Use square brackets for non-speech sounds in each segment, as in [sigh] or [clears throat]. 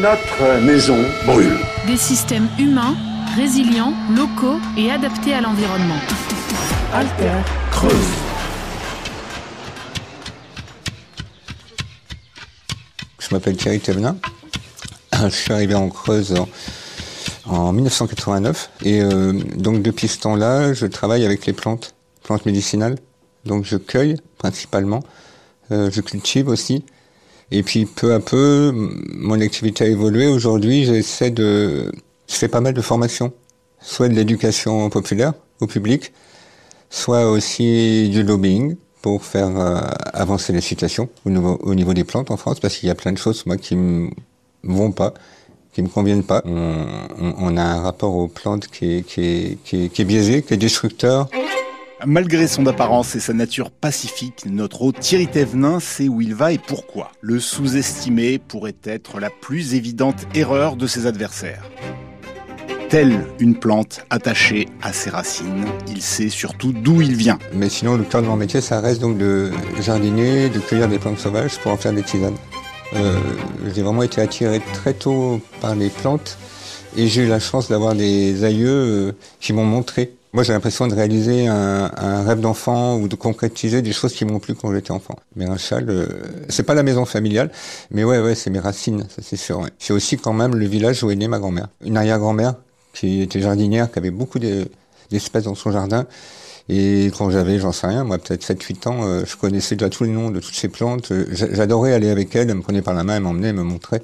Notre maison brûle. Des systèmes humains, résilients, locaux et adaptés à l'environnement. Alter Creuse. Je m'appelle Thierry Thévenin. [clears throat] Je suis arrivé en Creuse en, en 1989 et euh, donc depuis ce temps-là, je travaille avec les plantes, plantes médicinales. Donc je cueille principalement, euh, je cultive aussi. Et puis peu à peu, mon activité a évolué. Aujourd'hui, j'essaie de, je fais pas mal de formations, soit de l'éducation populaire au public, soit aussi du lobbying pour faire euh, avancer les situations au niveau, au niveau des plantes en France, parce qu'il y a plein de choses moi qui me vont pas, qui me conviennent pas. On, a un rapport aux plantes qui est, qui est, qui est biaisé, qui est destructeur. Malgré son apparence et sa nature pacifique, notre hôte Thierry sait où il va et pourquoi. Le sous-estimer pourrait être la plus évidente erreur de ses adversaires. Telle une plante attachée à ses racines, il sait surtout d'où il vient. Mais sinon, le cœur de mon métier, ça reste donc de jardiner, de cueillir des plantes sauvages pour en faire des tisanes. Euh, j'ai vraiment été attiré très tôt par les plantes et j'ai eu la chance d'avoir des aïeux euh, qui m'ont montré moi, j'ai l'impression de réaliser un, rêve d'enfant ou de concrétiser des choses qui m'ont plu quand j'étais enfant. Mais un châle, euh, c'est pas la maison familiale, mais ouais, ouais, c'est mes racines, ça c'est sûr. C'est aussi quand même le village où est née ma grand-mère. Une arrière-grand-mère qui était jardinière, qui avait beaucoup d'espèces dans son jardin. Et quand j'avais, j'en sais rien, moi peut-être 7-8 ans, euh, je connaissais déjà tous les noms de toutes ces plantes. J'adorais aller avec elle, elle me prenait par la main, elle m'emmenait, elle me montrait.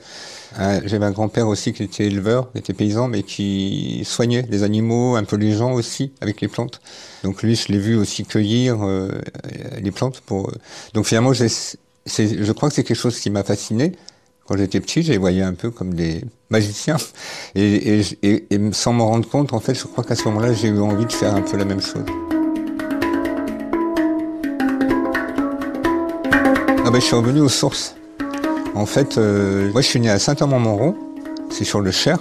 Euh, J'avais un grand-père aussi qui était éleveur, qui était paysan, mais qui soignait les animaux, un peu les gens aussi, avec les plantes. Donc lui, je l'ai vu aussi cueillir euh, les plantes. pour. Donc finalement, je crois que c'est quelque chose qui m'a fasciné. Quand j'étais petit, je les voyais un peu comme des magiciens. Et sans m'en rendre compte, en fait, je crois qu'à ce moment-là, j'ai eu envie de faire un peu la même chose. Ah ben, je suis revenu aux sources. En fait, euh, moi je suis né à Saint-Amand-Montrond, c'est sur le Cher,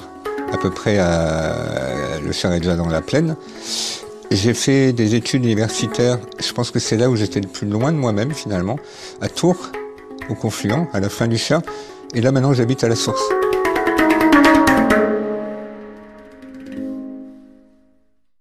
à peu près à... le Cher est déjà dans la plaine. J'ai fait des études universitaires, je pense que c'est là où j'étais le plus loin de moi-même finalement, à Tours, au Confluent, à la fin du Cher. Et là maintenant j'habite à la source.